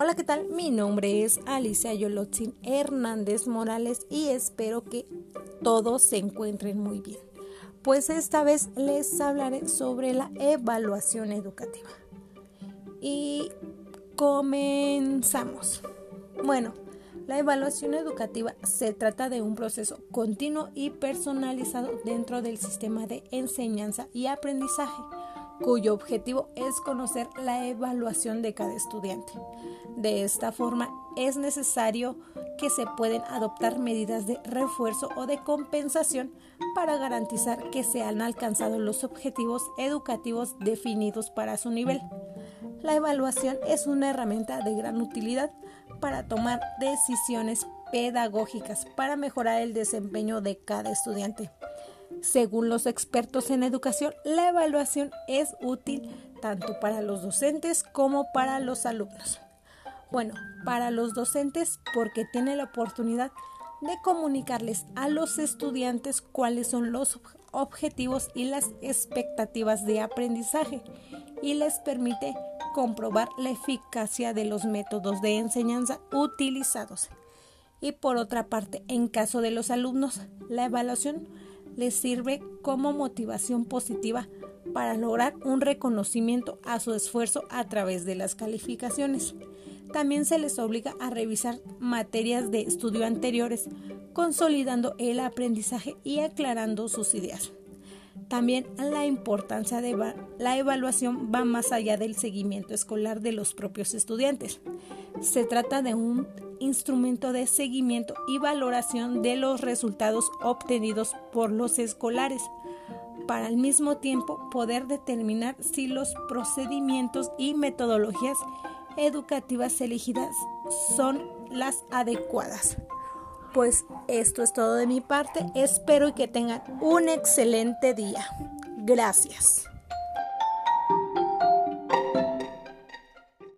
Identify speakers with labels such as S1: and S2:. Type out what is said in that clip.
S1: Hola, ¿qué tal? Mi nombre es Alicia Yolotzin Hernández Morales y espero que todos se encuentren muy bien. Pues esta vez les hablaré sobre la evaluación educativa. Y comenzamos. Bueno, la evaluación educativa se trata de un proceso continuo y personalizado dentro del sistema de enseñanza y aprendizaje cuyo objetivo es conocer la evaluación de cada estudiante. De esta forma, es necesario que se pueden adoptar medidas de refuerzo o de compensación para garantizar que se han alcanzado los objetivos educativos definidos para su nivel. La evaluación es una herramienta de gran utilidad para tomar decisiones pedagógicas para mejorar el desempeño de cada estudiante. Según los expertos en educación, la evaluación es útil tanto para los docentes como para los alumnos. Bueno, para los docentes porque tiene la oportunidad de comunicarles a los estudiantes cuáles son los objetivos y las expectativas de aprendizaje y les permite comprobar la eficacia de los métodos de enseñanza utilizados. Y por otra parte, en caso de los alumnos, la evaluación les sirve como motivación positiva para lograr un reconocimiento a su esfuerzo a través de las calificaciones. También se les obliga a revisar materias de estudio anteriores, consolidando el aprendizaje y aclarando sus ideas. También la importancia de la evaluación va más allá del seguimiento escolar de los propios estudiantes. Se trata de un instrumento de seguimiento y valoración de los resultados obtenidos por los escolares, para al mismo tiempo poder determinar si los procedimientos y metodologías educativas elegidas son las adecuadas. Pues esto es todo de mi parte, espero que tengan un excelente día. Gracias.